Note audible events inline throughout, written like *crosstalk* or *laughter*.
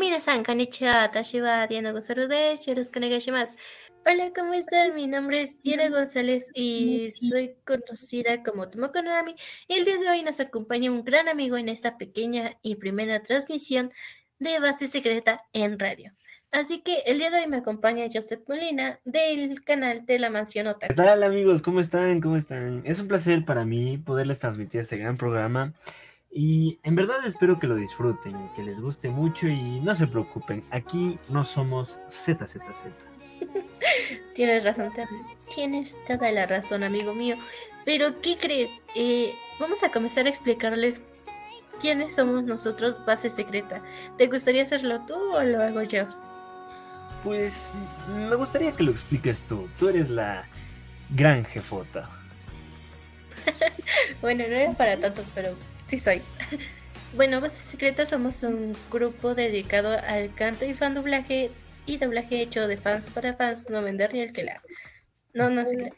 minasan, konnichiwa, tashiwa, Diana Gonzalo de más. Hola, ¿cómo están? Mi nombre es Diana González y soy conocida como Tomoko Nami. Y el día de hoy nos acompaña un gran amigo en esta pequeña y primera transmisión de Base Secreta en radio. Así que el día de hoy me acompaña Joseph Molina del canal de la Mansión Otaku. ¿Qué tal amigos? ¿Cómo están? ¿Cómo están? Es un placer para mí poderles transmitir este gran programa y en verdad espero que lo disfruten, que les guste mucho y no se preocupen, aquí no somos ZZZ. *laughs* Tienes razón, tienes toda la razón, amigo mío. Pero, ¿qué crees? Eh, vamos a comenzar a explicarles quiénes somos nosotros, base secreta. ¿Te gustaría hacerlo tú o lo hago yo? Pues me gustaría que lo expliques tú. Tú eres la gran jefota. *laughs* bueno, no era para tanto, pero Sí soy. Bueno, Base Secreta somos un grupo dedicado al canto y fan doblaje y doblaje hecho de fans para fans, no vender ni alquilar. No, no se cree.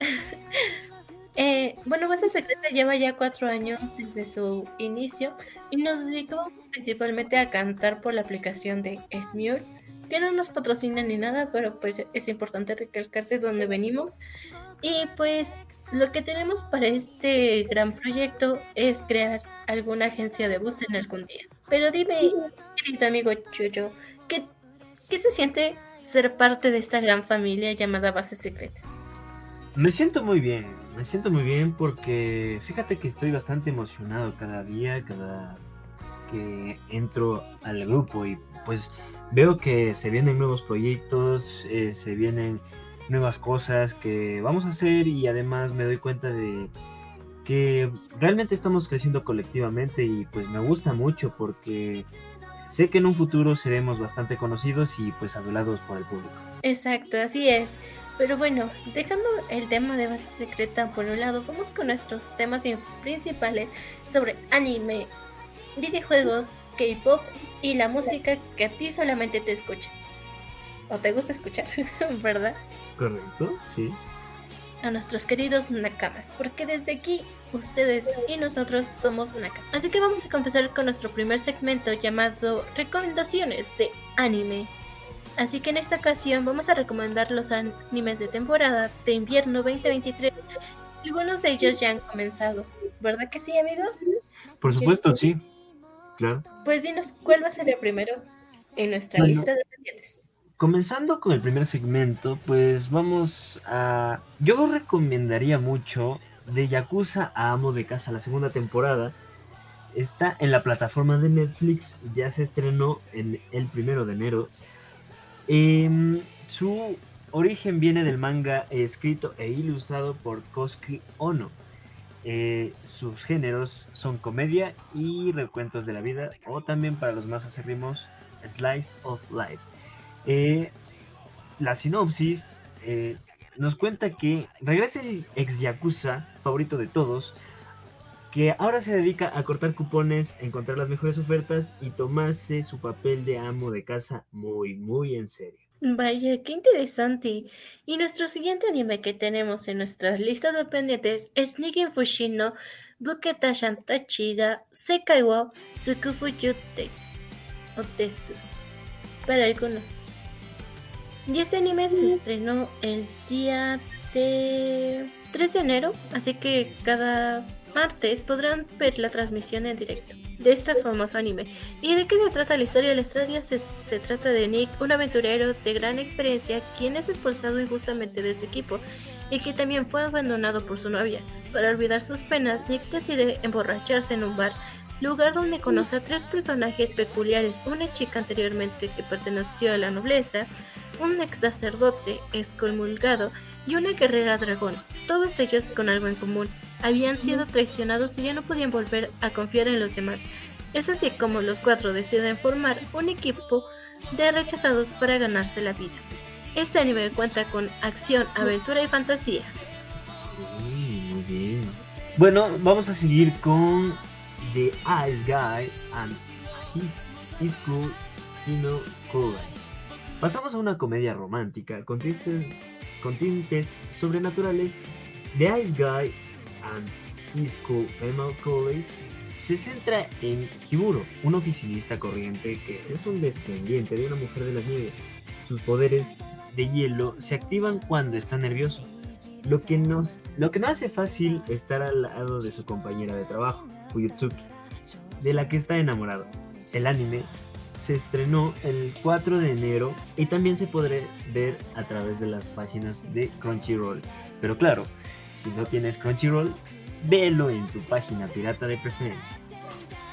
*laughs* eh, bueno, Base Secreta lleva ya cuatro años desde su inicio y nos dedicamos principalmente a cantar por la aplicación de Smule, que no nos patrocina ni nada, pero pues es importante recalcar de dónde venimos. Y pues lo que tenemos para este gran proyecto es crear alguna agencia de voz en algún día. Pero dime, querido amigo Chuyo, ¿qué, ¿qué se siente ser parte de esta gran familia llamada Base Secreta? Me siento muy bien, me siento muy bien porque fíjate que estoy bastante emocionado cada día, cada que entro al grupo y pues veo que se vienen nuevos proyectos, eh, se vienen nuevas cosas que vamos a hacer y además me doy cuenta de que realmente estamos creciendo colectivamente y pues me gusta mucho porque sé que en un futuro seremos bastante conocidos y pues adulados por el público. Exacto, así es. Pero bueno, dejando el tema de base secreta por un lado, vamos con nuestros temas principales sobre anime, videojuegos, K-pop y la música que a ti solamente te escucha. O te gusta escuchar, *laughs* ¿verdad? Correcto, sí. A nuestros queridos Nakamas, porque desde aquí ustedes y nosotros somos Nakamas. Así que vamos a comenzar con nuestro primer segmento llamado Recomendaciones de Anime. Así que en esta ocasión vamos a recomendar los animes de temporada de invierno 2023. Algunos de ellos ya han comenzado, ¿verdad que sí, amigo? Por supuesto, sí. Claro. Pues dinos, ¿cuál va a ser el primero en nuestra lista de pendientes? Comenzando con el primer segmento, pues vamos a... Yo recomendaría mucho de Yakuza a Amo de Casa, la segunda temporada. Está en la plataforma de Netflix, ya se estrenó en el primero de enero. Em, su origen viene del manga escrito e ilustrado por Koski Ono. Eh, sus géneros son comedia y recuentos de la vida, o también para los más acérrimos, Slice of Life. Eh, la sinopsis eh, nos cuenta que regresa el ex Yakuza, favorito de todos, que ahora se dedica a cortar cupones, encontrar las mejores ofertas y tomarse su papel de amo de casa muy, muy en serio. Vaya, qué interesante. Y nuestro siguiente anime que tenemos en nuestras listas de pendientes es Nigen Fushino Buketa Shantachiga Sekai wo Tsukufu Otesu. Para algunos y este anime se estrenó el día de 3 de enero, así que cada martes podrán ver la transmisión en directo de este famoso anime. ¿Y de qué se trata la historia de la historia? Se, se, trata de Nick, un aventurero de gran experiencia, quien es expulsado injustamente de su equipo y que también fue abandonado por su novia. Para olvidar sus penas, Nick decide emborracharse en un bar, lugar donde conoce a tres personajes peculiares, una chica anteriormente que perteneció a la nobleza, un ex sacerdote excomulgado y una guerrera dragón, todos ellos con algo en común. Habían sido traicionados y ya no podían volver a confiar en los demás. Es así como los cuatro deciden formar un equipo de rechazados para ganarse la vida. Este anime cuenta con acción, aventura y fantasía. Muy bien. Bueno, vamos a seguir con The Ice Guy and His School Fino College. Pasamos a una comedia romántica con tintes, sobrenaturales. The Ice Guy and His School Female College se centra en Hiburo, un oficinista corriente que es un descendiente de una mujer de las nieves. Sus poderes de hielo se activan cuando está nervioso, lo que, lo que no hace fácil estar al lado de su compañera de trabajo, Fuyutsuki, de la que está enamorado. El anime se estrenó el 4 de enero y también se podrá ver a través de las páginas de Crunchyroll. Pero claro, si no tienes Crunchyroll, velo en tu página pirata de preferencia.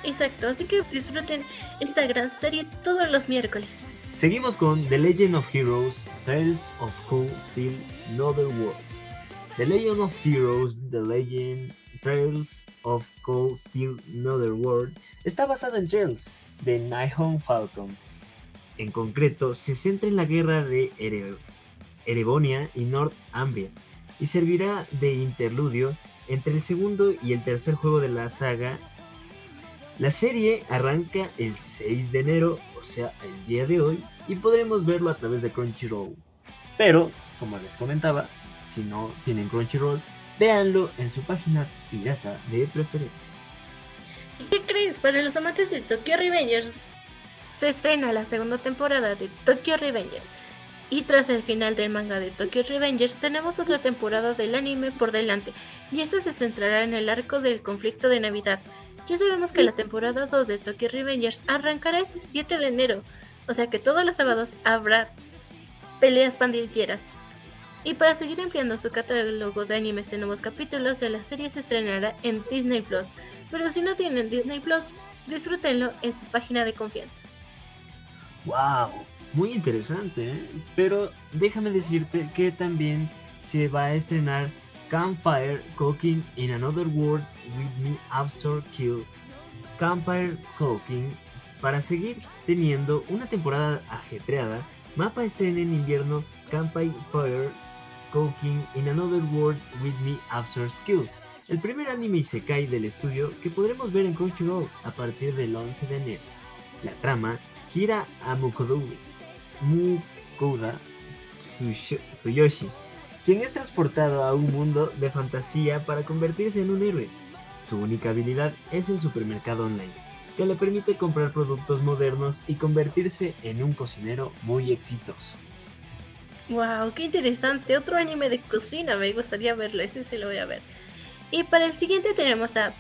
Exacto, así que disfruten esta gran serie todos los miércoles. Seguimos con The Legend of Heroes, Tales of Cool Steel Another World. The Legend of Heroes, The Legend, Trails of Cold Steel Another World está basada en Trails de Nihon Falcon. En concreto, se centra en la guerra de Erebonia y Northumbria y servirá de interludio entre el segundo y el tercer juego de la saga. La serie arranca el 6 de enero, o sea, el día de hoy, y podremos verlo a través de Crunchyroll. Pero, como les comentaba, si no tienen Crunchyroll, véanlo en su página pirata de preferencia. ¿Qué crees? Para los amantes de Tokyo Revengers se estrena la segunda temporada de Tokyo Revengers. Y tras el final del manga de Tokyo Revengers tenemos otra temporada del anime por delante, y esta se centrará en el arco del conflicto de Navidad. Ya sabemos que la temporada 2 de Tokyo Revengers arrancará este 7 de enero, o sea que todos los sábados habrá peleas pandilleras. Y para seguir ampliando su catálogo de animes en nuevos capítulos de la serie se estrenará en Disney Plus. Pero si no tienen Disney Plus, disfrútenlo en su página de confianza. ¡Wow! Muy interesante, ¿eh? Pero déjame decirte que también se va a estrenar Campfire Cooking in Another World with Me Absorb Kill. Campfire Cooking para seguir teniendo una temporada ajetreada. Mapa estrena en invierno Campfire Cooking in Another World with Me Absorb Skill el primer anime Isekai del estudio que podremos ver en Crunchyroll a partir del 11 de enero. La trama gira a Mukoda Tsuyoshi, quien es transportado a un mundo de fantasía para convertirse en un héroe. Su única habilidad es el supermercado online, que le permite comprar productos modernos y convertirse en un cocinero muy exitoso. Wow, qué interesante. Otro anime de cocina, me gustaría verlo, ese se lo voy a ver. Y para el siguiente tenemos a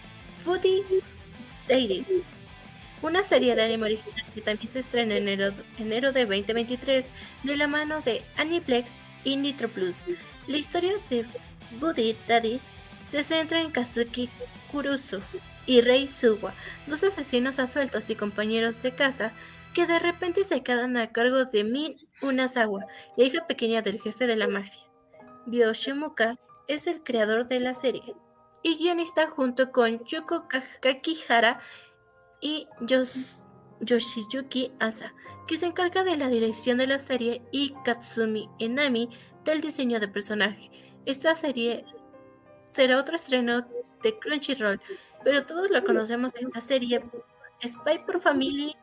Foodie Ladies, una serie de anime original que también se estrena en enero, enero de 2023 de la mano de Aniplex y Nitro Plus. La historia de Buddy Daddies se centra en Kazuki Kurusu y Rei Suwa, dos asesinos asueltos y compañeros de casa que de repente se quedan a cargo de Min Unazawa, la hija pequeña del jefe de la mafia. Byoshimuka es el creador de la serie y guionista junto con Yuko Kakihara y Yoshiyuki Asa, que se encarga de la dirección de la serie, y Katsumi Enami del diseño de personaje. Esta serie será otro estreno de Crunchyroll, pero todos la conocemos esta serie Spy por Family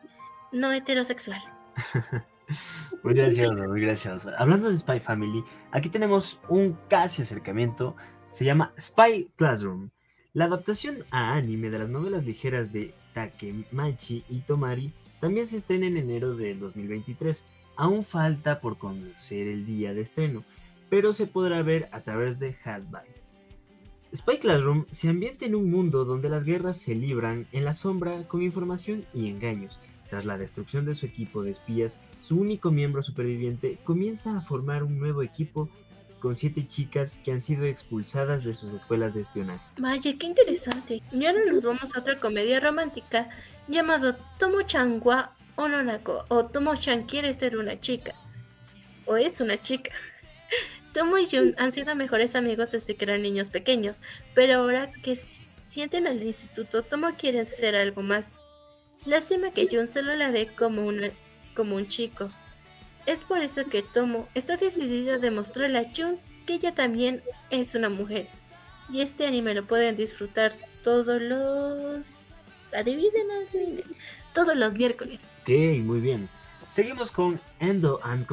no heterosexual. *laughs* muy gracioso, muy gracioso. Hablando de Spy Family, aquí tenemos un casi acercamiento se llama Spy Classroom. La adaptación a anime de las novelas ligeras de Takemachi y Tomari también se estrena en enero de 2023. Aún falta por conocer el día de estreno, pero se podrá ver a través de Hatbay. Spy Classroom se ambienta en un mundo donde las guerras se libran en la sombra con información y engaños. Tras la destrucción de su equipo de espías, su único miembro superviviente comienza a formar un nuevo equipo con siete chicas que han sido expulsadas de sus escuelas de espionaje. Vaya, qué interesante. Y ahora nos vamos a otra comedia romántica llamado Tomo-chan wa Ononako o Tomo-chan quiere ser una chica. O es una chica. *laughs* Tomo y Jun han sido mejores amigos desde que eran niños pequeños, pero ahora que sienten al instituto, Tomo quiere ser algo más. Lástima que Jun solo la ve como, como un chico. Es por eso que Tomo está decidida a demostrarle a Jun que ella también es una mujer. Y este anime lo pueden disfrutar todos los... Adivinen. Todos los miércoles. Ok, muy bien. Seguimos con Endo and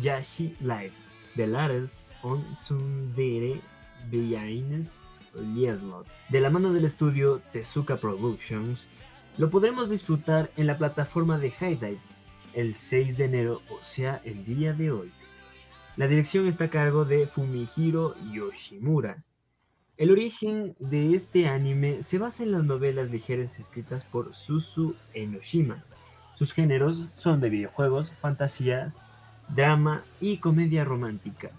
Yashi Live. The latest on Sundere Behind Lieslot. De la mano del estudio Tezuka Productions, lo podremos disfrutar en la plataforma de High el 6 de enero, o sea, el día de hoy. La dirección está a cargo de Fumihiro Yoshimura. El origen de este anime se basa en las novelas ligeras escritas por Susu Enoshima. Sus géneros son de videojuegos, fantasías, drama y comedia romántica.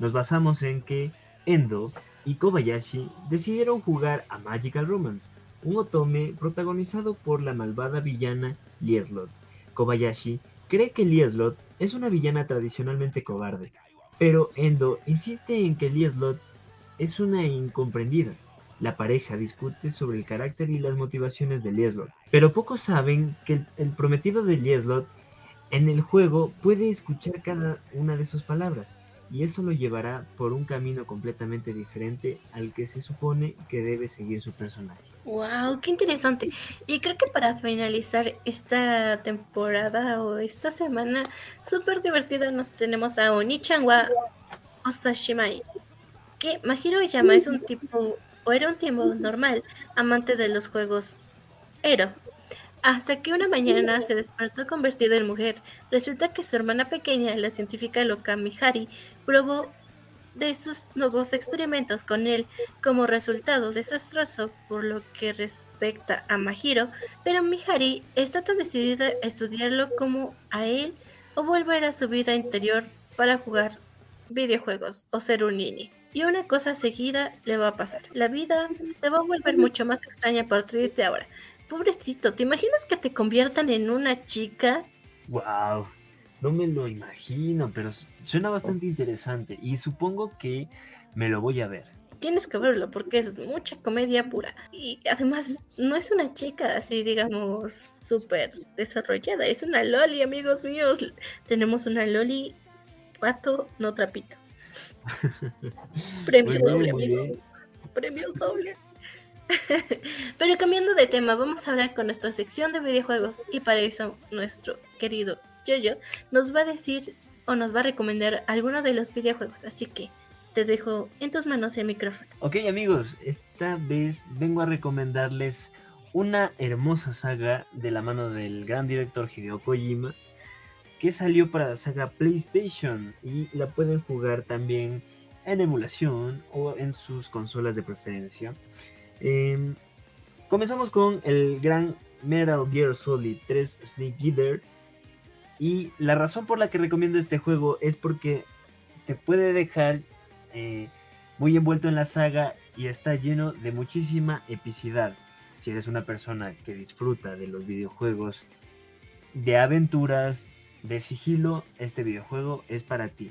Nos basamos en que Endo y Kobayashi decidieron jugar a Magical Romance, un otome protagonizado por la malvada villana Lieslot. Kobayashi cree que Lieslot es una villana tradicionalmente cobarde, pero Endo insiste en que Lieslot es una incomprendida. La pareja discute sobre el carácter y las motivaciones de Lieslot, pero pocos saben que el, prometido de Lieslot en el juego puede escuchar cada una de sus palabras, y eso lo llevará por un camino completamente diferente al que se supone que debe seguir su personaje. Wow, qué interesante. Y creo que para finalizar esta temporada o esta semana súper divertida nos tenemos a Onichan wa Osashimai. Que Mahiro Yama es un tipo o era un tipo normal, amante de los juegos Ero, hasta que una mañana se despertó convertido en mujer. Resulta que su hermana pequeña, la científica loca Mihari, probó de sus nuevos experimentos con él como resultado desastroso por lo que respecta a Mahiro, pero Mihari está tan decidida a estudiarlo como a él o volver a su vida interior para jugar videojuegos o ser un nini. Y una cosa seguida le va a pasar. La vida se va a volver mucho más extraña a partir de ahora. Pobrecito, ¿te imaginas que te conviertan en una chica? Wow, no me lo imagino, pero suena bastante interesante y supongo que me lo voy a ver. Tienes que verlo porque es mucha comedia pura. Y además no es una chica así, digamos, súper desarrollada. Es una loli, amigos míos. Tenemos una loli pato, no trapito. *laughs* Premio doble, Premio doble. *laughs* Pero cambiando de tema, vamos a hablar con nuestra sección de videojuegos y para eso nuestro querido Yoyo nos va a decir o nos va a recomendar alguno de los videojuegos. Así que te dejo en tus manos el micrófono. Ok amigos, esta vez vengo a recomendarles una hermosa saga de la mano del gran director Hideo Kojima que salió para la saga PlayStation y la pueden jugar también en emulación o en sus consolas de preferencia. Em, comenzamos con el gran Metal Gear Solid 3 Snake Eater. Y la razón por la que recomiendo este juego es porque te puede dejar eh, muy envuelto en la saga y está lleno de muchísima epicidad. Si eres una persona que disfruta de los videojuegos de aventuras, de sigilo, este videojuego es para ti.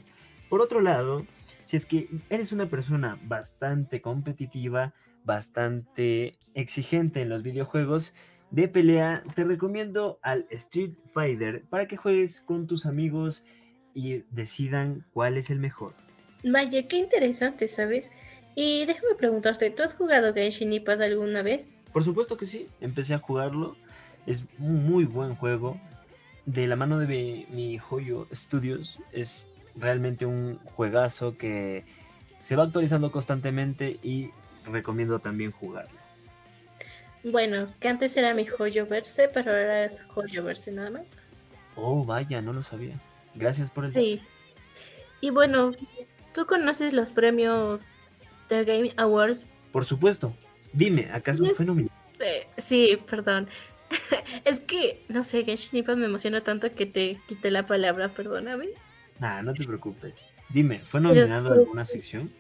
Por otro lado, si es que eres una persona bastante competitiva, bastante exigente en los videojuegos de pelea, te recomiendo al Street Fighter para que juegues con tus amigos y decidan cuál es el mejor. Vaya, qué interesante, ¿sabes? Y déjame preguntarte, ¿tú has jugado Genshin Impact alguna vez? Por supuesto que sí, empecé a jugarlo. Es un muy buen juego. De la mano de mi, mi Joyo Studios, es realmente un juegazo que se va actualizando constantemente y recomiendo también jugarlo. Bueno, que antes era mi joyo verse, pero ahora es joyo verse nada más. Oh, vaya, no lo sabía. Gracias por el. Sí. Y bueno, ¿tú conoces los premios The Game Awards? Por supuesto. Dime, ¿acaso fue nominado? Sí, perdón. *laughs* es que, no sé, Genshin Impact me emociona tanto que te quité la palabra, perdóname. Nah, no te preocupes. Dime, ¿fue nominado alguna sección?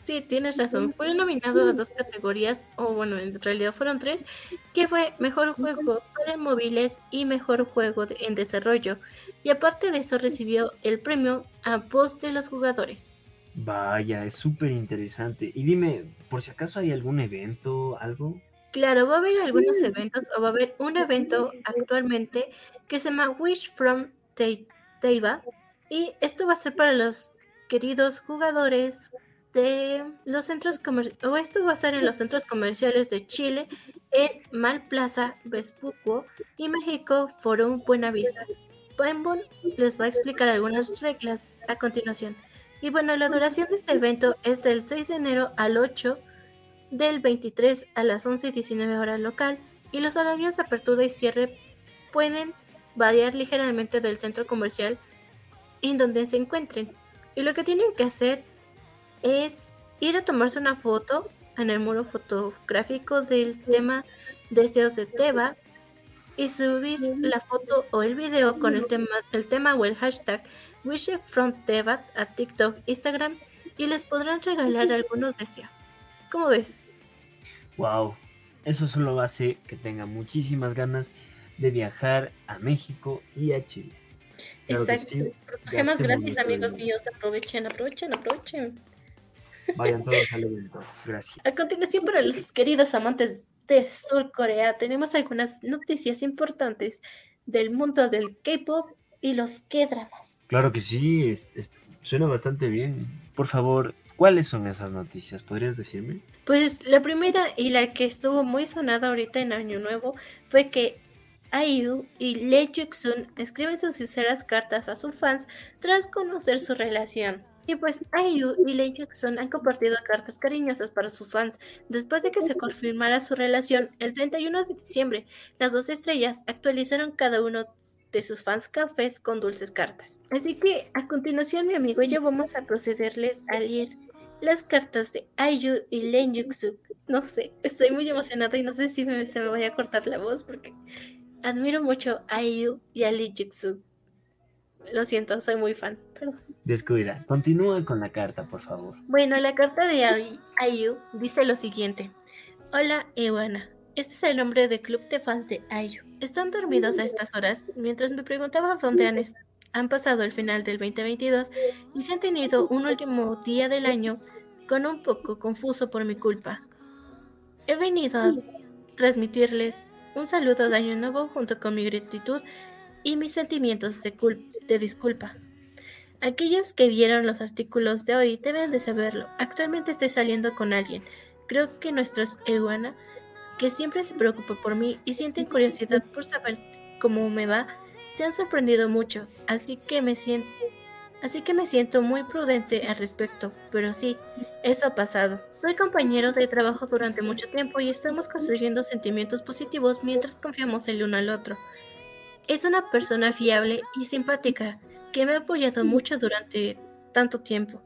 Sí, tienes razón. Fue nominado a dos categorías, o bueno, en realidad fueron tres, que fue Mejor Juego para Móviles y Mejor Juego en Desarrollo. Y aparte de eso recibió el premio a voz de los jugadores. Vaya, es súper interesante. Y dime, por si acaso hay algún evento, algo. Claro, va a haber algunos eventos, o va a haber un evento actualmente que se llama Wish from Teiba. Y esto va a ser para los queridos jugadores de los centros comerciales, o esto va a ser en los centros comerciales de Chile, en Malplaza, Vespucio y México, Forum Buenavista. Painball les va a explicar algunas reglas a continuación. Y bueno, la duración de este evento es del 6 de enero al 8 del 23 a las 11 y 19 horas local y los horarios de apertura y cierre pueden variar ligeramente del centro comercial en donde se encuentren. Y lo que tienen que hacer ir a tomarse una foto en el muro fotográfico del tema Deseos de Teba y subir la foto o el video con el tema, el tema o el hashtag Wish from Teba a TikTok, Instagram y les podrán regalar algunos deseos. ¿Cómo ves? Wow, eso solo hace que tenga muchísimas ganas de viajar a México y a Chile. Exacto. Gemas gratis, amigos míos. Aprovechen, aprovechen, aprovechen. Vayan todos al evento. Gracias. A continuación, para los queridos amantes de Sur Corea, tenemos algunas noticias importantes del mundo del K-pop y los K-dramas. Claro que sí, suena bastante bien. Por favor, ¿cuáles son esas noticias? ¿Podrías decirme? Pues la primera y la que estuvo muy sonada ahorita en Año Nuevo fue que IU y Lee Juk-sun escriben sus sinceras cartas a sus fans tras conocer su relación. Y pues IU y Lee Juk-sun han compartido cartas cariñosas para sus fans después de que se confirmara su relación el 31 de diciembre. Las dos estrellas actualizaron cada uno de sus fans cafés con dulces cartas. Así que a continuación mi amigo y yo vamos a procederles a leer las cartas de IU y Lee Juk-sun. No sé, estoy muy emocionada y no sé si se me vaya a cortar la voz porque Admiro mucho a IU y a Lee Jigsu. Lo siento, soy muy fan. Perdón. Descuida. Continúa con la carta, por favor. Bueno, la carta de IU dice lo siguiente. Hola, Ewana. Este es el nombre del club de fans de IU. Están dormidos a estas horas mientras me preguntaba dónde han, pasado el final del 2022 y si han tenido un último día del año con un poco confuso por mi culpa. He venido a transmitirles un saludo de Año Nuevo junto con mi gratitud y mis sentimientos de, de disculpa. Aquellos que vieron los artículos de hoy deben de saberlo. Actualmente estoy saliendo con alguien. Creo que nuestros Ewana, que siempre se preocupa por mí y sienten curiosidad por saber cómo me va, se han sorprendido mucho. Así que me siento así que me siento muy prudente al respecto, pero sí, eso ha pasado. Soy compañero de trabajo durante mucho tiempo y estamos construyendo sentimientos positivos mientras confiamos el uno al otro. Es una persona fiable y simpática que me ha apoyado mucho durante tanto tiempo.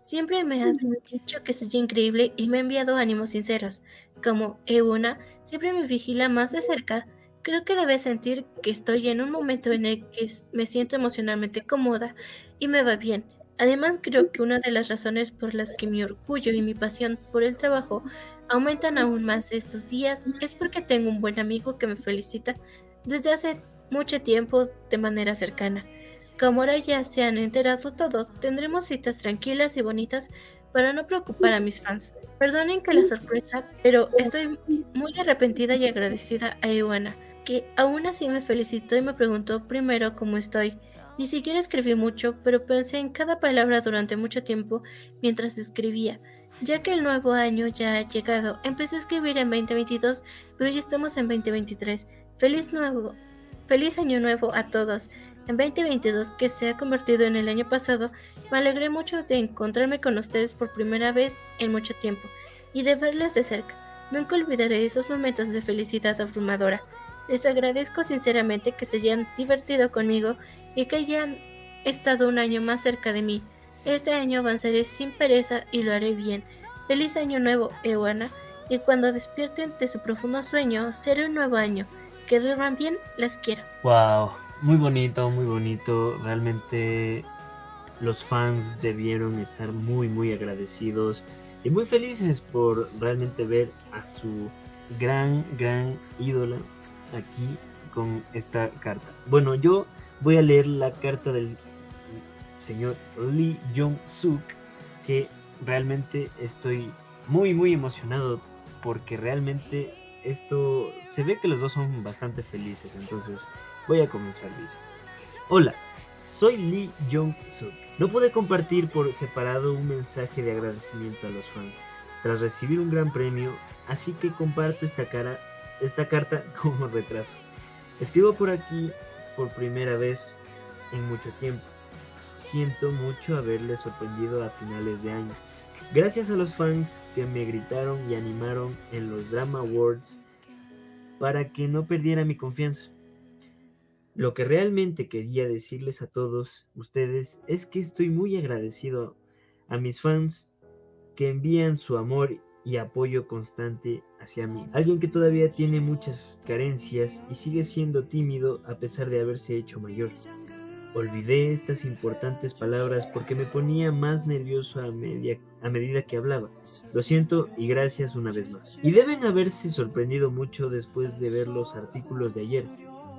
Siempre me ha dicho que soy increíble y me ha enviado ánimos sinceros. Como Euna siempre me vigila más de cerca, creo que debe sentir que estoy en un momento en el que me siento emocionalmente cómoda y me va bien. Además, creo que una de las razones por las que mi orgullo y mi pasión por el trabajo aumentan aún más estos días es porque tengo un buen amigo que me felicita desde hace mucho tiempo de manera cercana. Como ahora ya se han enterado todos, tendremos citas tranquilas y bonitas para no preocupar a mis fans. Perdonen que la sorpresa, pero estoy muy arrepentida y agradecida a Iwana, que aún así me felicitó y me preguntó primero cómo estoy. Ni siquiera escribí mucho, pero pensé en cada palabra durante mucho tiempo mientras escribía. Ya que el nuevo año ya ha llegado, empecé a escribir en 2022, pero ya estamos en 2023. Feliz nuevo, feliz año nuevo a todos. En 2022, que se ha convertido en el año pasado, me alegré mucho de encontrarme con ustedes por primera vez en mucho tiempo y de verles de cerca. Nunca olvidaré esos momentos de felicidad abrumadora. Les agradezco sinceramente que se hayan divertido conmigo y que hayan estado un año más cerca de mí. Este año avanzaré sin pereza y lo haré bien. Feliz año nuevo, Ewana, y cuando despierten de su profundo sueño, será un nuevo año. Que duerman bien, las quiero. Wow, muy bonito, muy bonito. Realmente los fans debieron estar muy, muy agradecidos y muy felices por realmente ver a su gran, gran ídola aquí con esta carta. Bueno, yo voy a leer la carta del señor Lee Jong-suk, que realmente estoy muy, muy emocionado porque realmente esto se ve que los dos son bastante felices. Entonces, voy a comenzar, dice. Hola, soy Lee Jong-suk. No pude compartir por separado un mensaje de agradecimiento a los fans tras recibir un gran premio, así que comparto esta cara esta carta *laughs* como retraso. Escribo por aquí por primera vez en mucho tiempo. Siento mucho haberle sorprendido a finales de año. Gracias a los fans que me gritaron y animaron en los Drama Awards para que no perdiera mi confianza. Lo que realmente quería decirles a todos ustedes es que estoy muy agradecido a mis fans que envían su amor y apoyo constante hacia mí. Alguien que todavía tiene muchas carencias y sigue siendo tímido a pesar de haberse hecho mayor. Olvidé estas importantes palabras porque me ponía más nervioso a, medida que hablaba. Lo siento y gracias una vez más. Y deben haberse sorprendido mucho después de ver los artículos de ayer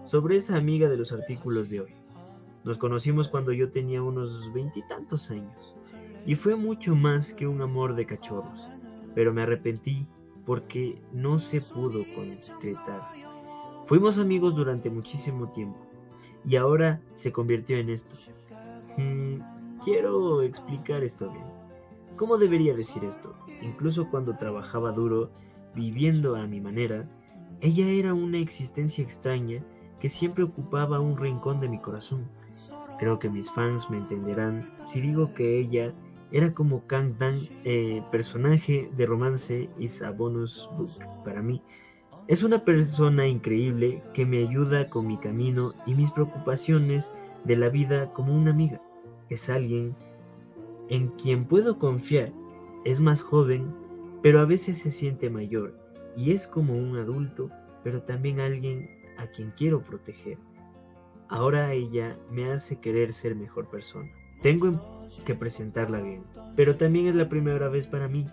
sobre esa amiga de los artículos de hoy. Nos conocimos cuando yo tenía unos veintitantos años y fue mucho más que un amor de cachorros, pero me arrepentí porque no se pudo concretar. Fuimos amigos durante muchísimo tiempo y ahora se convirtió en esto. Mm, quiero explicar esto bien. ¿Cómo debería decir esto? Incluso cuando trabajaba duro, viviendo a mi manera, ella era una existencia extraña que siempre ocupaba un rincón de mi corazón. Creo que mis fans me entenderán si digo que ella era como Kang Dan, eh, personaje de romance y a book para mí. Es una persona increíble que me ayuda con mi camino y mis preocupaciones de la vida como una amiga. Es alguien en quien puedo confiar. Es más joven, pero a veces se siente mayor y es como un adulto, pero también alguien a quien quiero proteger. Ahora ella me hace querer ser mejor persona. Tengo que presentarla bien, pero también es la primera vez para mí,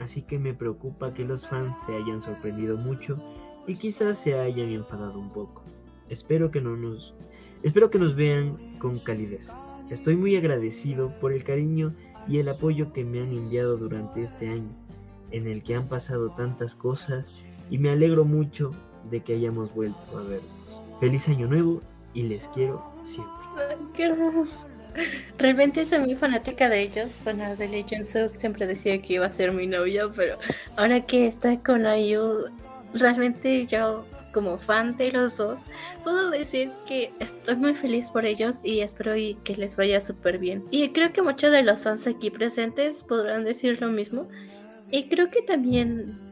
así que me preocupa que los fans se hayan sorprendido mucho y quizás se hayan enfadado un poco. Espero que no nos espero que nos vean con calidez. Estoy muy agradecido por el cariño y el apoyo que me han enviado durante este año, en el que han pasado tantas cosas y me alegro mucho de que hayamos vuelto a vernos. Feliz año nuevo y les quiero siempre. Realmente soy muy fanática de ellos. Bueno, de Legend siempre decía que iba a ser mi novia, pero ahora que está con Ayu, realmente yo como fan de los dos, puedo decir que estoy muy feliz por ellos y espero y que les vaya súper bien. Y creo que muchos de los fans aquí presentes podrán decir lo mismo. Y creo que también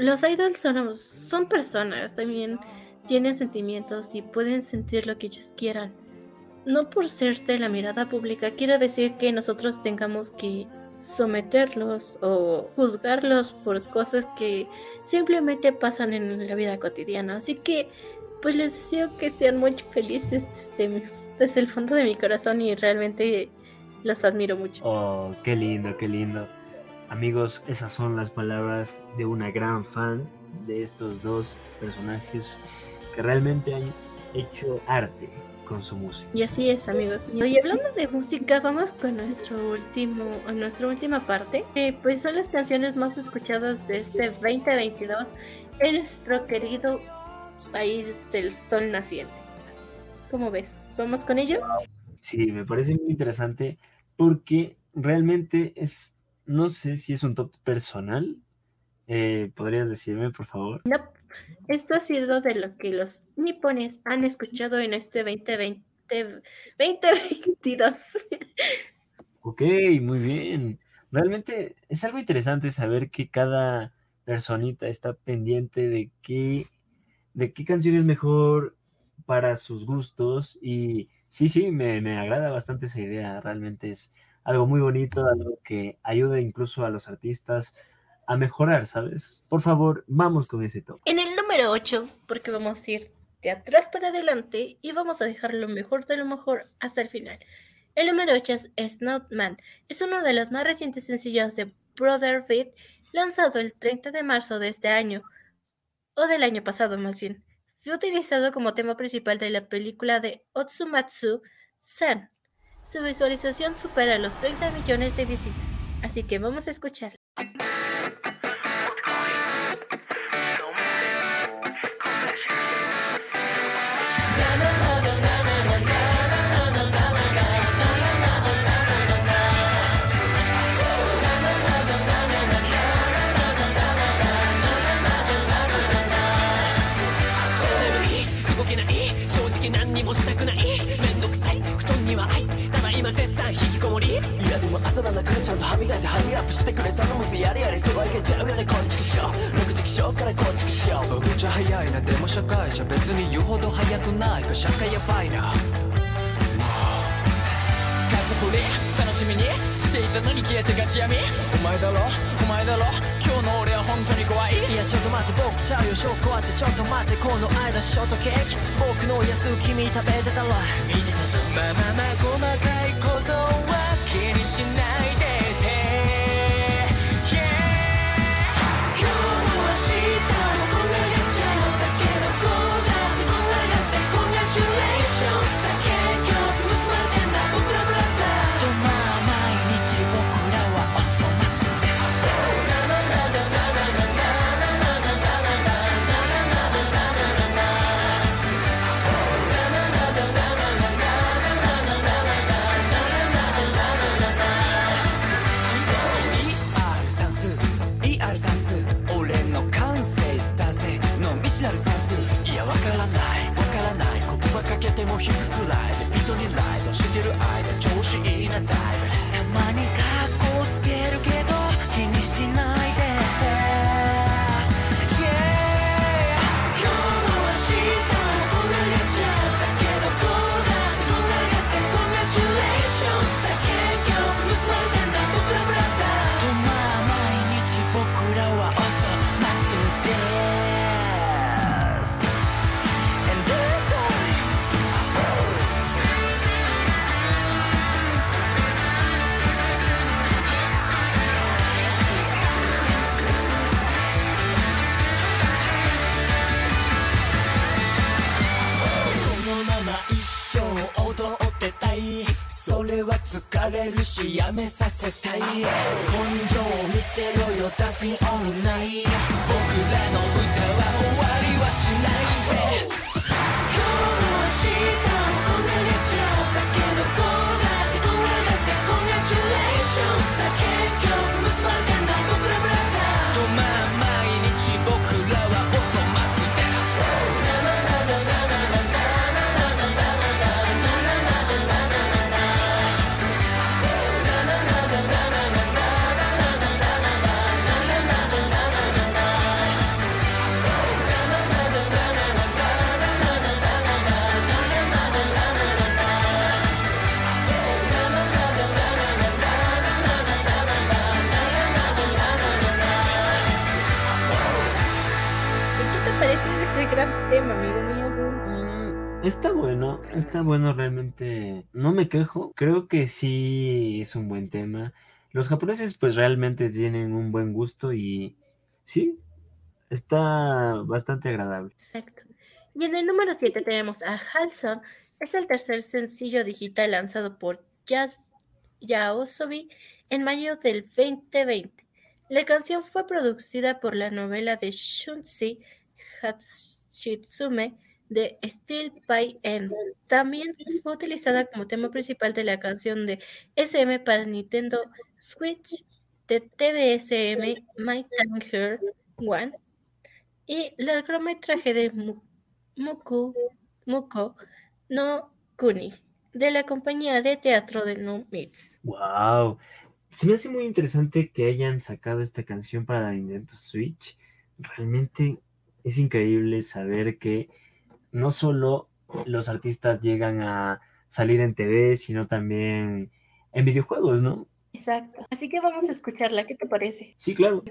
los idols son, son personas, también tienen sentimientos y pueden sentir lo que ellos quieran. No por ser de la mirada pública quiero decir que nosotros tengamos que someterlos o juzgarlos por cosas que simplemente pasan en la vida cotidiana. Así que, pues les deseo que sean muy felices desde, desde el fondo de mi corazón y realmente los admiro mucho. Oh, qué lindo, qué lindo. Amigos, esas son las palabras de una gran fan de estos dos personajes que realmente han hecho arte con su música. Y así es, amigos Y hablando de música, vamos con nuestro último, nuestra última parte. pues son las canciones más escuchadas de este 2022 en nuestro querido país del sol naciente. ¿Cómo ves? ¿Vamos con ello? Sí, me parece muy interesante porque realmente es, no sé si es un top personal. Eh, ¿Podrías decirme, por favor? No, esto ha sido de lo que los nipones han escuchado en este 2020, 2022. Ok, muy bien. Realmente es algo interesante saber que cada personita está pendiente de qué, de qué canción es mejor para sus gustos. Y sí, sí, me, me agrada bastante esa idea. Realmente es algo muy bonito, algo que ayuda incluso a los artistas a mejorar, ¿sabes? Por favor, vamos con ese top. En el número 8, porque vamos a ir de atrás para adelante y vamos a dejar lo mejor de lo mejor hasta el final. El número 8 es Snowman. Es uno de los más recientes sencillos de Brother Beat, lanzado el 30 de marzo de este año, o del año pasado más bien. Fue utilizado como tema principal de la película de Otsumatsu San. Su visualización supera los 30 millones de visitas, así que vamos a escucharla. いなでも社会じゃ別に言うほど早くないか社会やばいな。過去取り楽しみにしていたのに消えてガチ闇お前だろ？お前だろ？今日の俺は本当に怖い。いやちょっと待って僕ちゃうよ証拠あってちょっと待ってこの間ショートケーキ。僕のやつ君食べてたろ見てたぞ。まあまあまあ細かいことは気にしないで。しやめさせたい。根性を見せろよ Dancing all night 僕らの歌は終わりはしないぜ。今日の明日をこんがらがっちゃうだけどこうだってこんがらがってコングラチュレーション。さ結局結ばれてんだ。Está bueno, está bueno realmente. No me quejo, creo que sí es un buen tema. Los japoneses pues realmente tienen un buen gusto y sí, está bastante agradable. Exacto. Y en el número 7 tenemos a Halson. Es el tercer sencillo digital lanzado por Jazz Yaosobi en mayo del 2020. La canción fue producida por la novela de Shunzi Hashitsume de Steel by End. También fue utilizada como tema principal de la canción de SM para Nintendo Switch de TVSM My Time Here One y largometraje de Mu- Muku, Muko no Kuni de la compañía de teatro de No Mits. Wow. Se me hace muy interesante que hayan sacado esta canción para Nintendo Switch. Realmente es increíble saber que no solo los artistas llegan a salir en TV, sino también en videojuegos, ¿no? Exacto. Así que vamos a escucharla, ¿qué te parece? Sí, claro.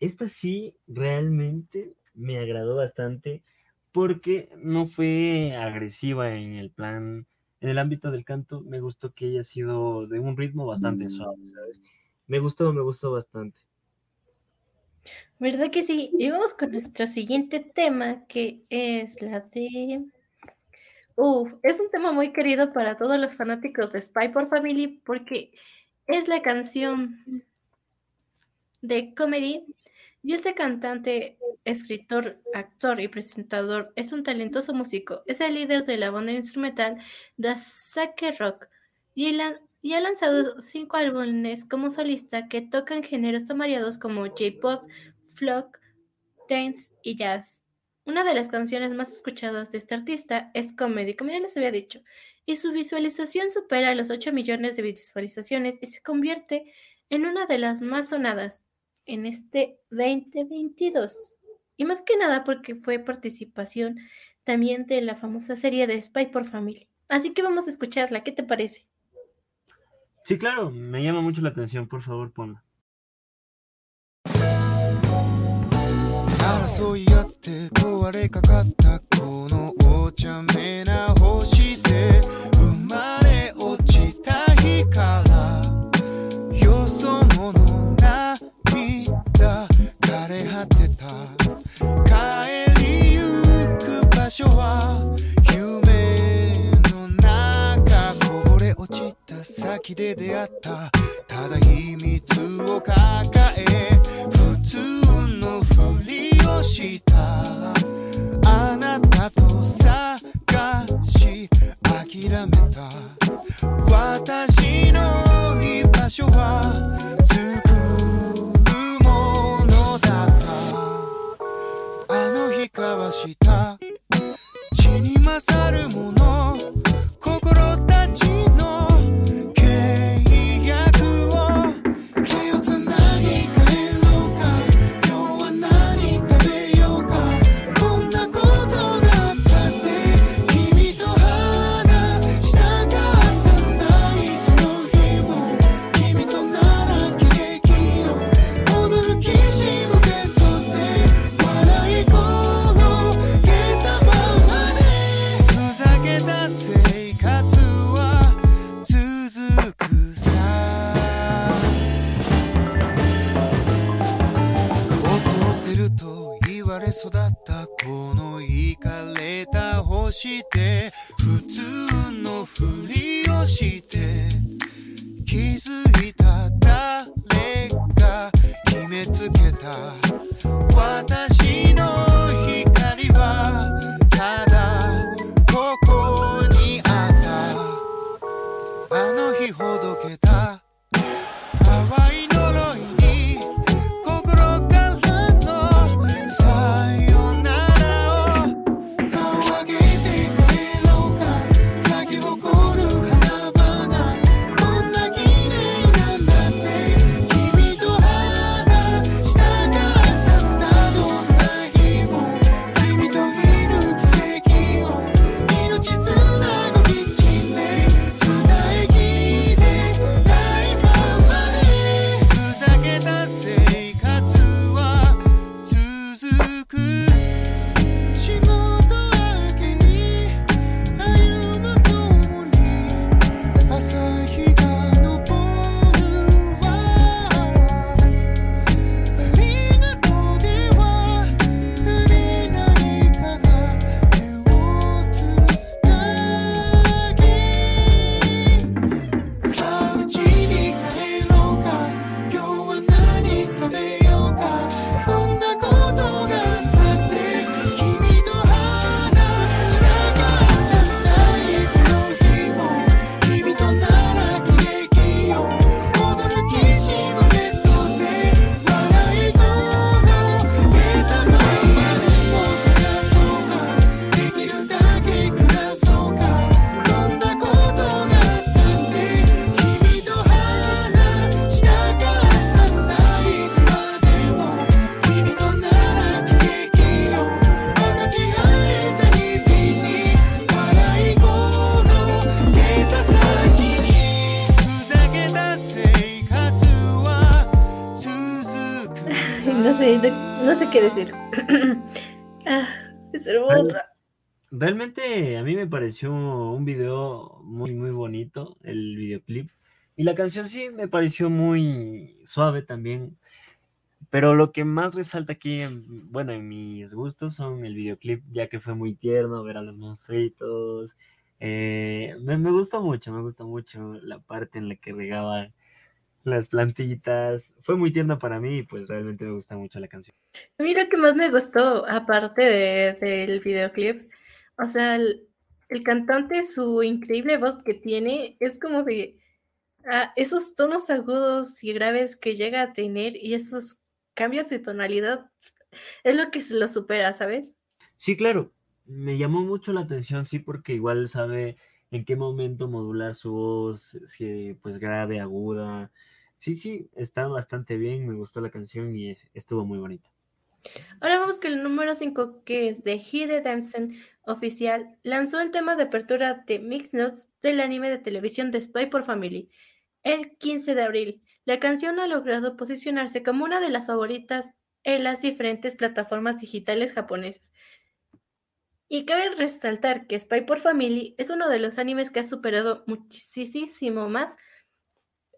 Esta sí realmente me agradó bastante porque no fue agresiva en el plan, en el ámbito del canto. Me gustó que haya sido de un ritmo bastante suave, ¿sabes? Me gustó, me gustó bastante. ¿Verdad que sí? Y vamos con nuestro siguiente tema, que es la de... Uf, es un tema muy querido para todos los fanáticos de Spy por Family porque es la canción de comedy. Y este cantante, escritor, actor y presentador es un talentoso músico. Es el líder de la banda instrumental The Sake Rock y, ha lanzado cinco álbumes como solista que tocan géneros tan variados como J-pop, folk, dance y jazz. Una de las canciones más escuchadas de este artista es Comedy, como ya les había dicho, y su visualización supera los 8 millones de visualizaciones y se convierte en una de las más sonadas en este 2022. Y más que nada porque fue participación también de la famosa serie de Spy por Family. Así que vamos a escucharla, ¿qué te parece? Sí, claro, me llama mucho la atención, por favor, ponla. た先で出会った。ただ秘密を抱え普通のふりをした。あなたと探し諦めた。Me pareció un video muy, muy bonito, el videoclip. Y la canción sí me pareció muy suave también. Pero lo que más resalta aquí, en- bueno, en mis gustos son el videoclip, ya que fue muy tierno ver a los monstruitos. Eh, me, me gustó mucho, me gustó mucho la parte en la que regaba las plantitas. Fue muy tierna para mí pues realmente me gusta mucho la canción. A mí lo que más me gustó, aparte de- del videoclip, o sea, el cantante, su increíble voz que tiene, es como de ah, esos tonos agudos y graves que llega a tener y esos cambios de tonalidad, es lo que lo supera, ¿sabes? Sí, claro, me llamó mucho la atención, sí, porque igual sabe en qué momento modular su voz, si pues grave, aguda. Sí, sí, está bastante bien, me gustó la canción y estuvo muy bonita. Ahora vamos con el número 5, que es de Hide Dempsey Oficial. Lanzó el tema de apertura de Mix Notes del anime de televisión de Spy por Family el 15 de abril. La canción ha logrado posicionarse como una de las favoritas en las diferentes plataformas digitales japonesas. Y cabe resaltar que Spy por Family es uno de los animes que ha superado muchísimo más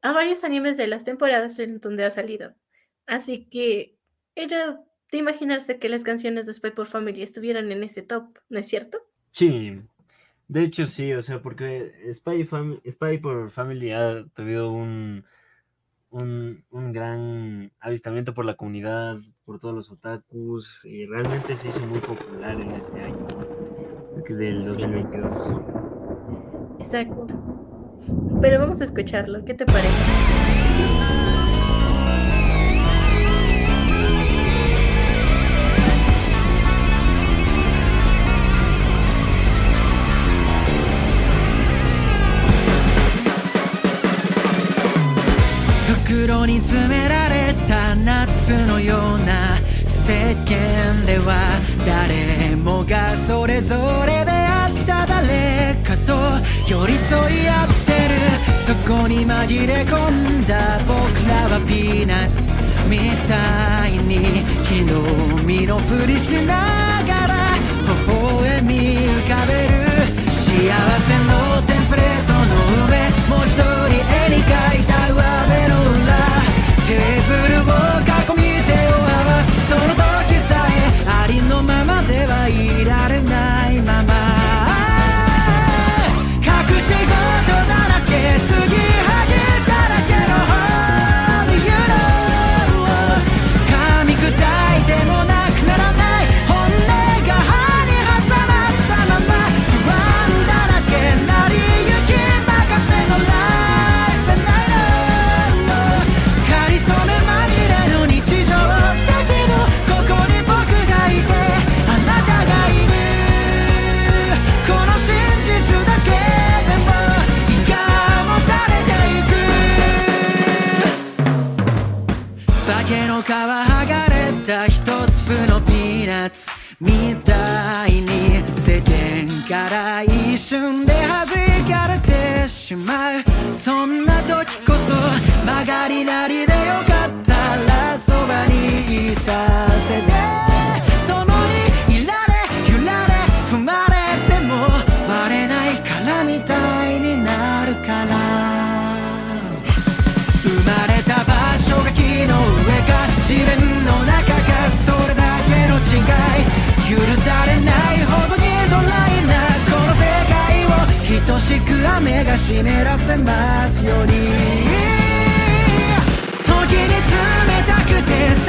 a varios animes de las temporadas en donde ha salido. Así que era de imaginarse que las canciones de Spy por Family estuvieran en ese top, ¿no es cierto? Sí, de hecho sí, o sea, porque Spy, Fam- Spy por Family ha tenido un, un, un gran avistamiento por la comunidad, por todos los otakus, y realmente se hizo muy popular en este año del Sí. 2022. Exacto. Pero vamos a escucharlo, ¿qué te parece? 袋に詰められた夏のような世間では誰もがそれぞれであった誰かと寄り添い合ってるそこに紛れ込んだ僕らはピーナッツみたいに木の実のふりしながら微笑み浮かしく雨が湿らせますように。時に冷たくて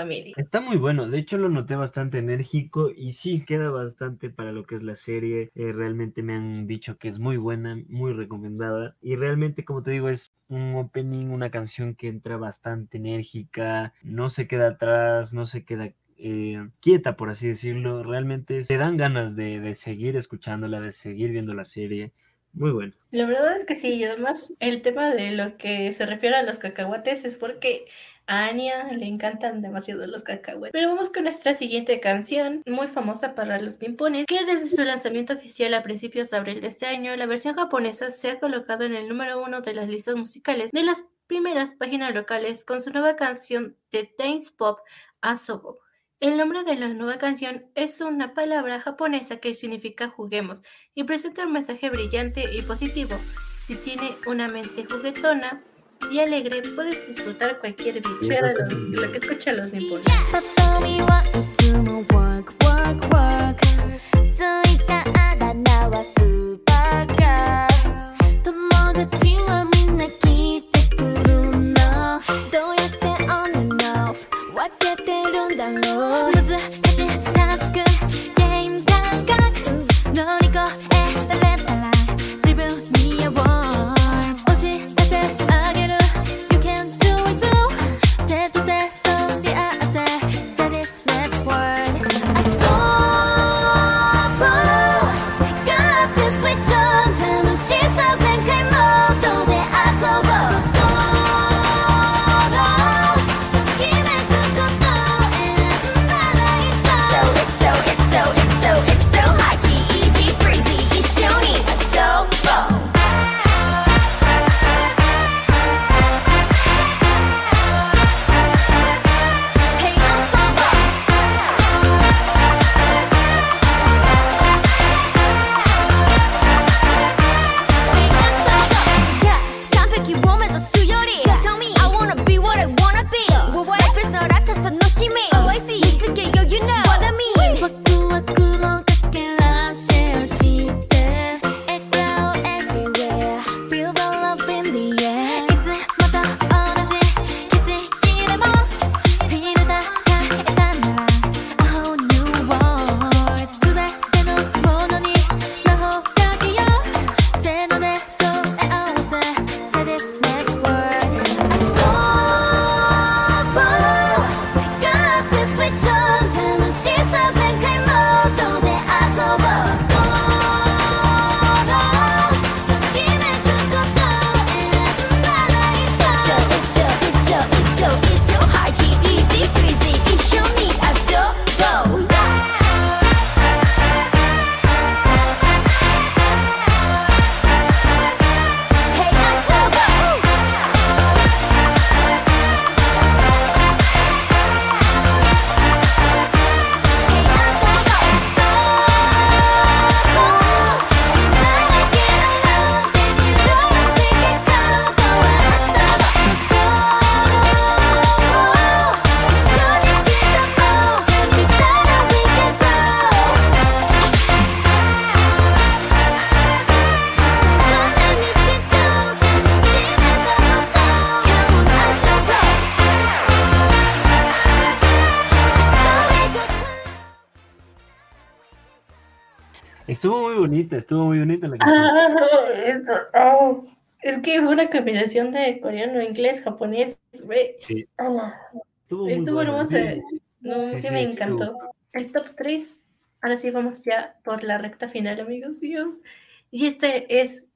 Family. Está muy bueno, de hecho lo noté bastante enérgico y sí, queda bastante para lo que es la serie. Eh, realmente me han dicho que es muy buena, muy recomendada y realmente como te digo es un opening, una canción que entra bastante enérgica, no se queda atrás, no se queda eh, quieta, por así decirlo. Realmente se dan ganas de, de seguir escuchándola, de seguir viendo la serie. Muy bueno. La verdad es que sí, y además el tema de lo que se refiere a los cacahuates es porque a Anya le encantan demasiado los cacahuates. Pero vamos con nuestra siguiente canción, muy famosa para los nimpones, que desde su lanzamiento oficial a principios de abril de este año, la versión japonesa se ha colocado en el número uno de las listas musicales de las primeras páginas locales con su nueva canción de dance pop Asobo. El nombre de la nueva canción es una palabra japonesa que significa juguemos y presenta un mensaje brillante y positivo. Si tiene una mente juguetona y alegre, puedes disfrutar cualquier bicho. De lo, lo que escuchan los nipones. Combinación de coreano, inglés, japonés. ve. Sí, estuvo muy Estuvo hermosa. No, Sí, sí, sí, me sí, encantó. El top 3. Ahora sí vamos ya por la recta final, amigos míos. Y este es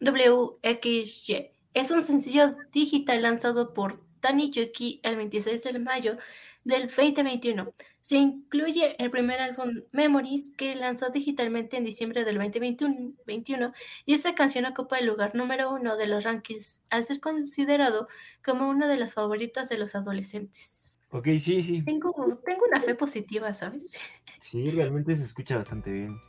WXY. Es un sencillo digital lanzado por Tani Yuki el 26 de mayo del 2021. Se incluye el primer álbum Memories que lanzó digitalmente en diciembre del 2021 21, y esta canción ocupa el lugar número uno de los rankings al ser considerado como una de las favoritas de los adolescentes. Ok, sí, sí. Tengo, tengo una fe positiva, ¿sabes? Sí, realmente se escucha bastante bien.「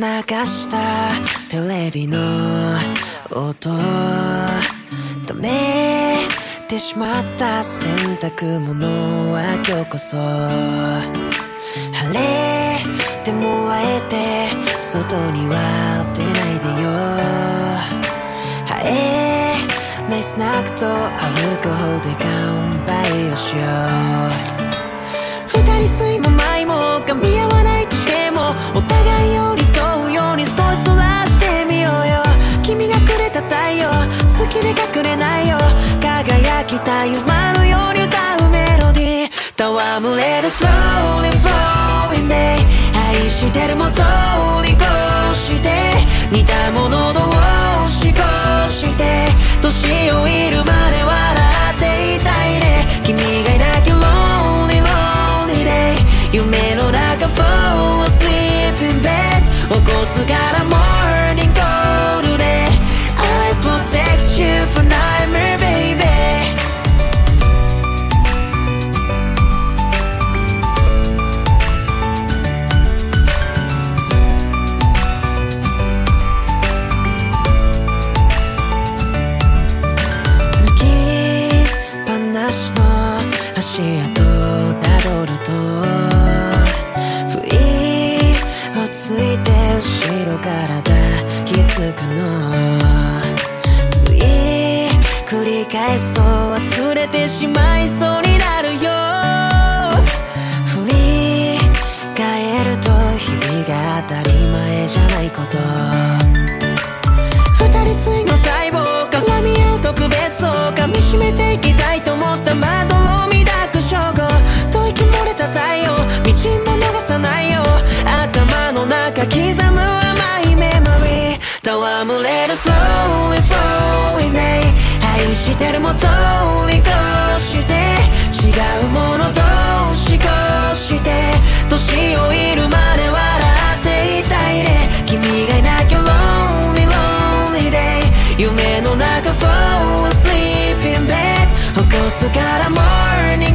流したテレビの音」「止めてしまった洗濯物は今日こそ。晴れてもあえて外には出ないでよ。生えないスナックとアルコールで乾杯をしよう。二人睡も前も噛み合わ輝きたい馬のように歌うメロディー。戯れる slowly flowing day 愛してるも通り越して。似たもの同士越して。年老いるまで笑っていたいね。君がいなきゃ lonely lonely day 夢の中 fall asleep in bed 起こすから morning から抱きつくの？つい繰り返すと忘れてしまう。してるも通り越して違うもの同士越して年老いるまで笑っていたいね君がいなきゃ lonely lonely day 夢の中 fall asleep in bed 起こすから morning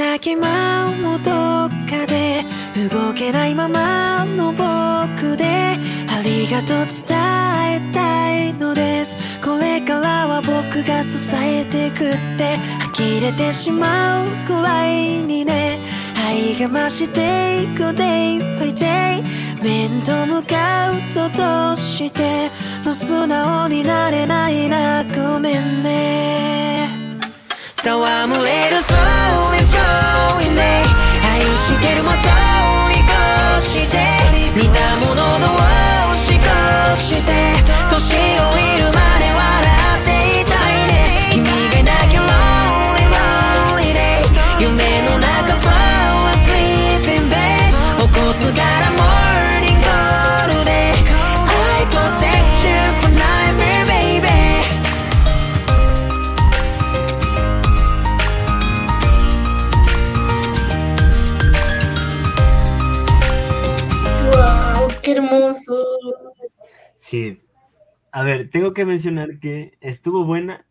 なきゃ今もどっかで動けないままの僕でありがとう伝えたいのです。これからは僕が支えてくって呆れてしまうくらいにね。愛が増していく day by day 面と向かうとどうしてもう素直になれないな。ごめんね。戯れる slowly flowing day 愛してるも通り越して似たもの同士越して年老いる Sí. A ver, tengo que mencionar que estuvo buena,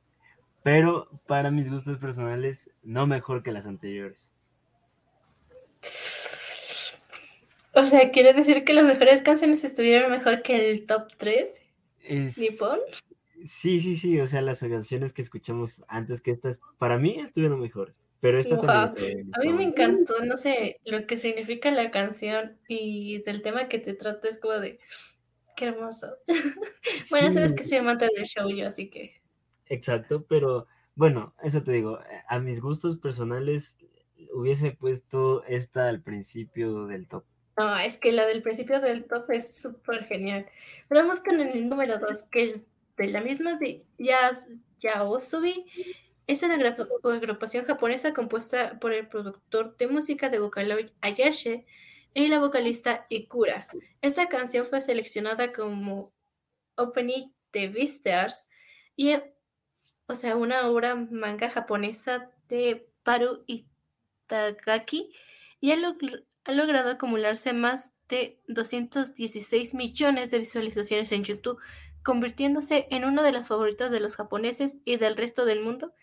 pero para mis gustos personales, no mejor que las anteriores. O sea, ¿quiere decir que las mejores canciones estuvieron mejor que el top 3? Es- ¿Nippon? Sí, sí, sí. O sea, las canciones que escuchamos antes que estas, para mí estuvieron mejores. Pero esta Wow. también A mí me encantó, no sé, lo que significa la canción y del tema que te trata es como de, qué hermoso. *laughs* Bueno, sabes que soy amante del show yo, así que... Exacto, pero bueno, eso te digo, a mis gustos personales hubiese puesto esta al principio del top. No, es que la del principio del top es súper genial. Pero vamos con el número 2, que es de la misma de Ya Yaosubi, Es una agrupación japonesa compuesta por el productor de música de Vocaloid Ayashi y la vocalista Ikura. Esta canción fue seleccionada como opening de Beastars y, o sea, una obra manga japonesa de Paru Itagaki y ha, ha logrado acumularse más de 216 millones de visualizaciones en YouTube, convirtiéndose en uno de los favoritos de los japoneses y del resto del mundo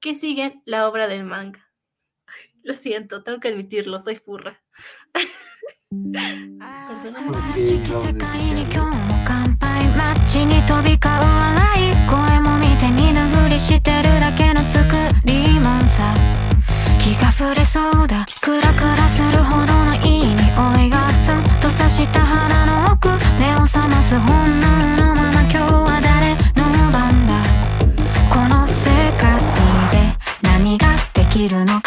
que siguen la obra del manga. Lo siento, tengo que admitirlo, soy furra. *laughs* 素晴らしき世界に今日も乾杯街に飛び交う笑い声も見て見ぬふりしてるだけの作りもんさ。気が触れそうだ。クラクラするほどのいい匂いがツンと刺した鼻の奥目を覚ます本能のまま今日は誰の番だ。この世界で何ができるのか。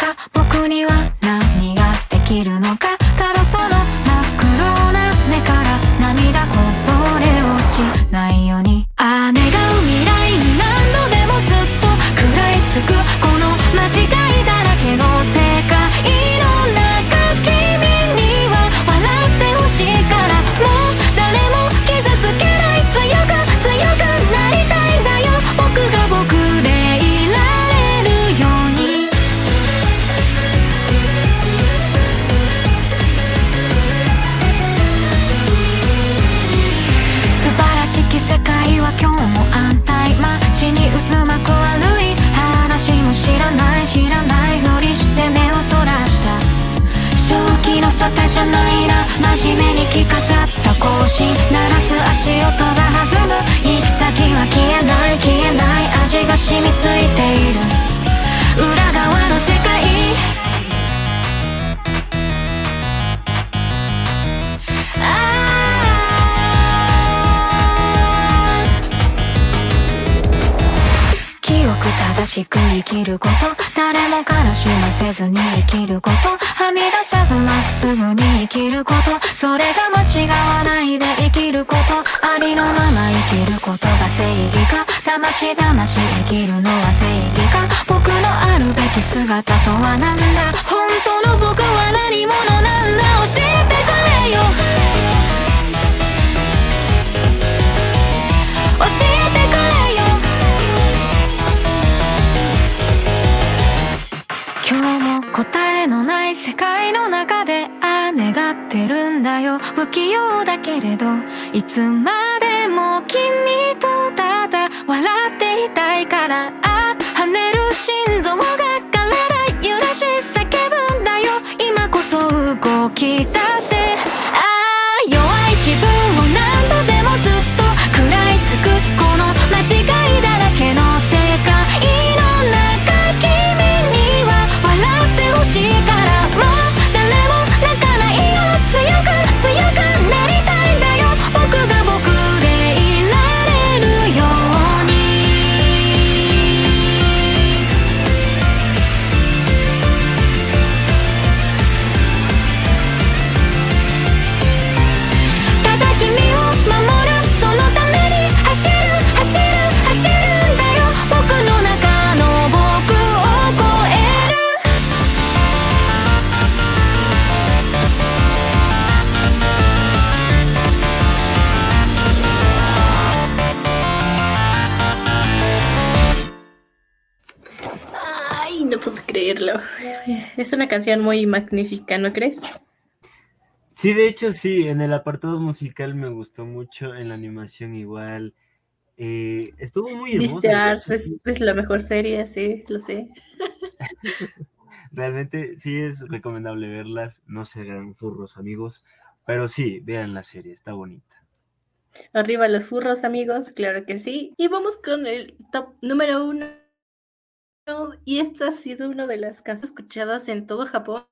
姿とは何だ？本当の僕は何者なんだ？教えてくれよ。教えてくれよ。今日も答えのない世界の中でああ願ってるんだよ。不器用だけれどいつまでも君とただ笑っていたいから。Es una canción muy magnífica, ¿no crees? Sí, de hecho sí, en el apartado musical me gustó mucho, en la animación igual. eh, estuvo muy hermosa. Es, es la mejor serie, sí, lo sé. *laughs* Realmente sí es recomendable verlas, no se hagan furros amigos, pero sí, vean la serie, está bonita. Arriba los furros, amigos, claro que sí. Y vamos con el top número uno. Y esto ha sido una de las canciones escuchadas en todo Japón.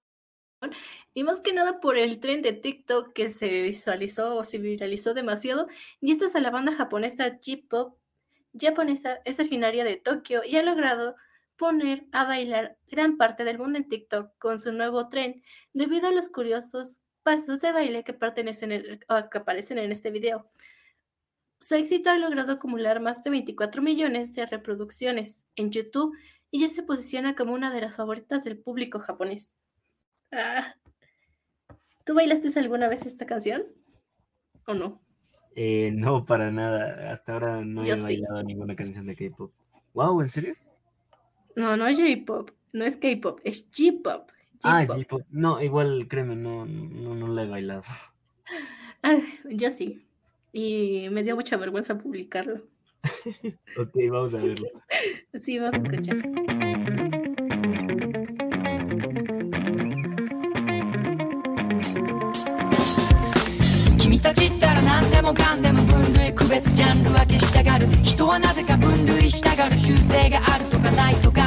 Y más que nada por el tren de TikTok que se visualizó o se viralizó demasiado. Y esta es la banda japonesa J-Pop japonesa, es originaria de Tokio y ha logrado poner a bailar gran parte del mundo en TikTok con su nuevo tren debido a los curiosos pasos de baile que, o que aparecen en este video. Su éxito ha logrado acumular más de 24 millones de reproducciones en YouTube y ya se posiciona como una de las favoritas del público japonés. Ah. ¿Tú bailaste alguna vez esta canción? ¿O no? Eh, no, para nada. Hasta ahora no Yo he sí. bailado ninguna canción de K-pop. Wow, ¿en serio? No, no es J-pop, no es K-pop, es J-pop. Ah. J-pop. No, igual, créeme, no, no, no la he bailado. Ah, yo sí. Y me dio mucha vergüenza publicarlo. *laughs* Ok, vamos a verlo. *laughs* Sí, vamos a escuchar. 君たちったら何でもかんでも分類区別ジャンル分けしたがる人はなぜか分類したがる習性があるとかないとか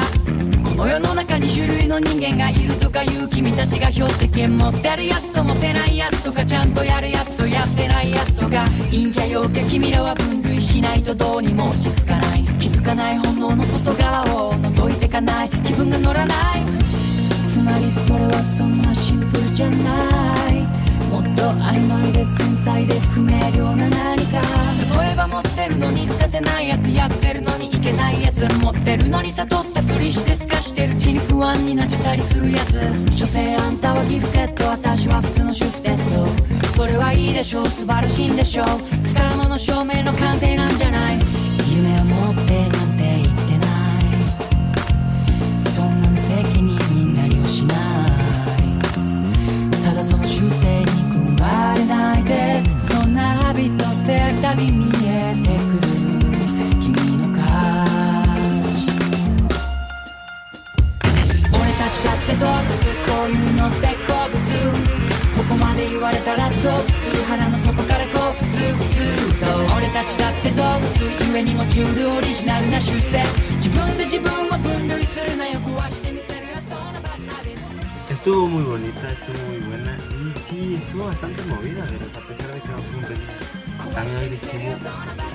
この世の中に種類の人間がいるとかいう君たちが標的権持ってるやつと持てないやつとかちゃんとやるやつとやってないやつとか。陰キャ陽キャ君らは分類しないとどうにも落ち着かない。気づかない本能の外側を覗いてかない。気分が乗らない。つまりそれはそんなシンプルじゃない。もっと曖昧で繊細で不明瞭な何か。例えば持ってるのに出せないやつやってるのにいけないやつ持ってるのに悟ったふりして透かしてるうちに不安になっちゃったりするやつ。所詮あんたはギフテッド私は普通の主婦テスト。それはいいでしょう。素晴らしいんでしょう。不可能の証明の完成なんじゃない。で言われたらどう普通腹の底からこう普通普通と俺たちだって動物故にもチュールオリジナルな習性自分で自分を分類するなよ壊してみせるよそんなバッハビ Estuvo muy bonita, estuvo muy buena y sí, estuvo bastante movida, verás, a pesar de que no fue un ritmo tan agresivo,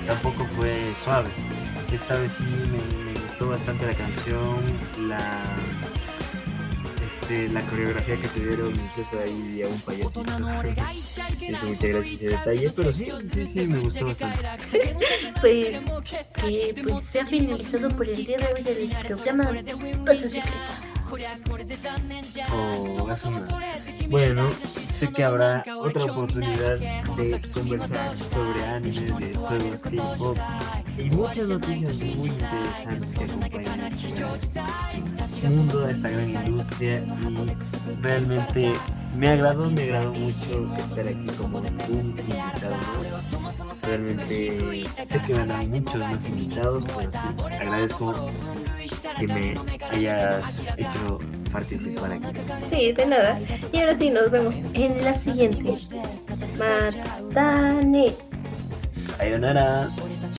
tampoco fue suave. Esta vez sí me, me gustó bastante la canción, la este, la coreografía que tuvieron, incluso ahí a un payasito. *laughs* Eso, muchas gracias ese detalle, pero sí, sí, sí, me gustó bastante. Pues que pues, se ha finalizado por el día de hoy el programa Paso Secreto. Oh, es una- Bueno, sé que habrá otra oportunidad de conversar sobre anime, de juegos K-pop y muchas noticias muy interesantes que acompañan este mundo de esta gran industria y realmente me agradó, me agradó mucho estar aquí como un invitado. Realmente sé que van a haber muchos más invitados, pero sí, agradezco que me hayas hecho participar aquí. Sí, de nada. Y ahora sí, nos vemos en la siguiente. Matane. Sayonara.